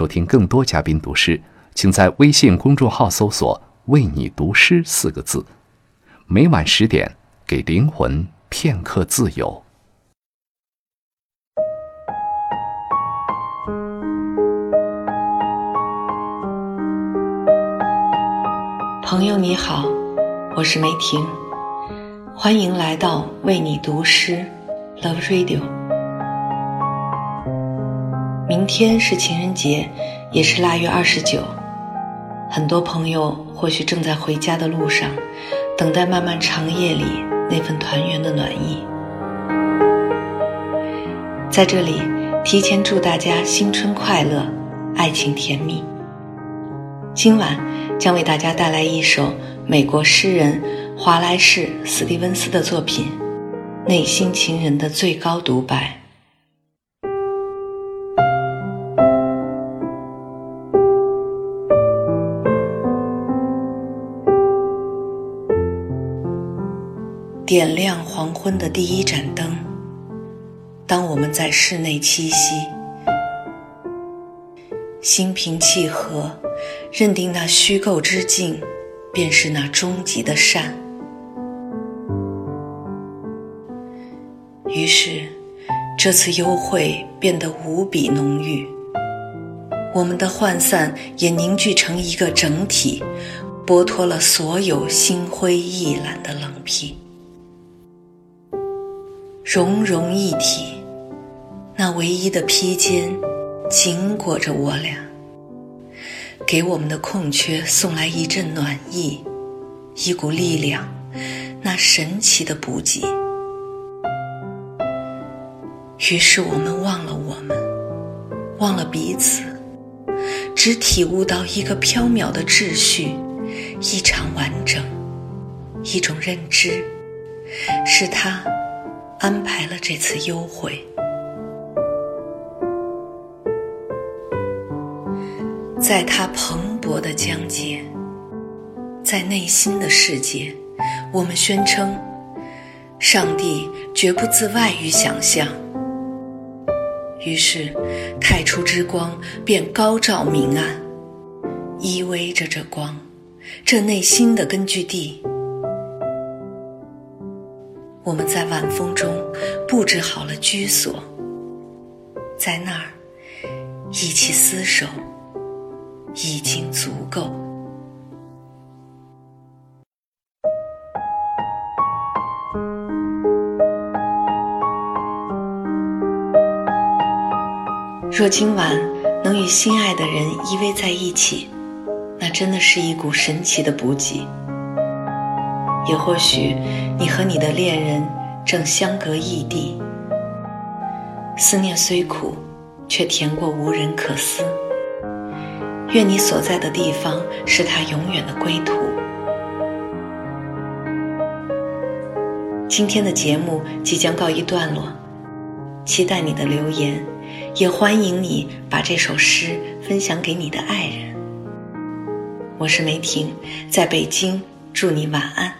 收听更多嘉宾读诗，请在微信公众号搜索“为你读诗”四个字。每晚十点，给灵魂片刻自由。朋友你好，我是梅婷，欢迎来到为你读诗 Love Radio。明天是情人节，也是腊月二十九，很多朋友或许正在回家的路上，等待漫漫长夜里那份团圆的暖意。在这里，提前祝大家新春快乐，爱情甜蜜。今晚将为大家带来一首美国诗人华莱士·史蒂文斯的作品《内心情人的最高独白》。点亮黄昏的第一盏灯，当我们在室内栖息，心平气和。认定那虚构之境，便是那终极的善。于是，这次幽会变得无比浓郁。我们的涣散也凝聚成一个整体，剥脱了所有心灰意懒的冷僻，融融一体。那唯一的披肩，紧裹着我俩。给我们的空缺送来一阵暖意，一股力量，那神奇的补给。于是我们忘了我们，忘了彼此，只体悟到一个缥缈的秩序，一场完整，一种认知，是他安排了这次幽会。在他蓬勃的疆界，在内心的世界，我们宣称，上帝绝不自外于想象。于是，太初之光便高照明暗，依偎着这光，这内心的根据地。我们在晚风中布置好了居所，在那儿一起厮守。已经足够。若今晚能与心爱的人依偎在一起，那真的是一股神奇的补给。也或许你和你的恋人正相隔异地，思念虽苦，却甜过无人可思。愿你所在的地方是他永远的归途。今天的节目即将告一段落，期待你的留言，也欢迎你把这首诗分享给你的爱人。我是梅婷，在北京，祝你晚安。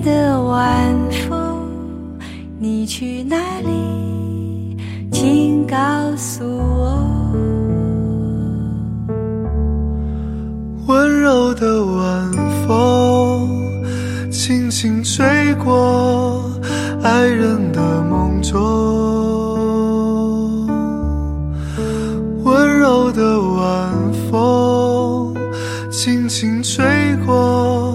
的晚风你去哪里？请告诉我。温柔的晚风轻轻吹过爱人的梦中。温柔的晚风轻轻吹过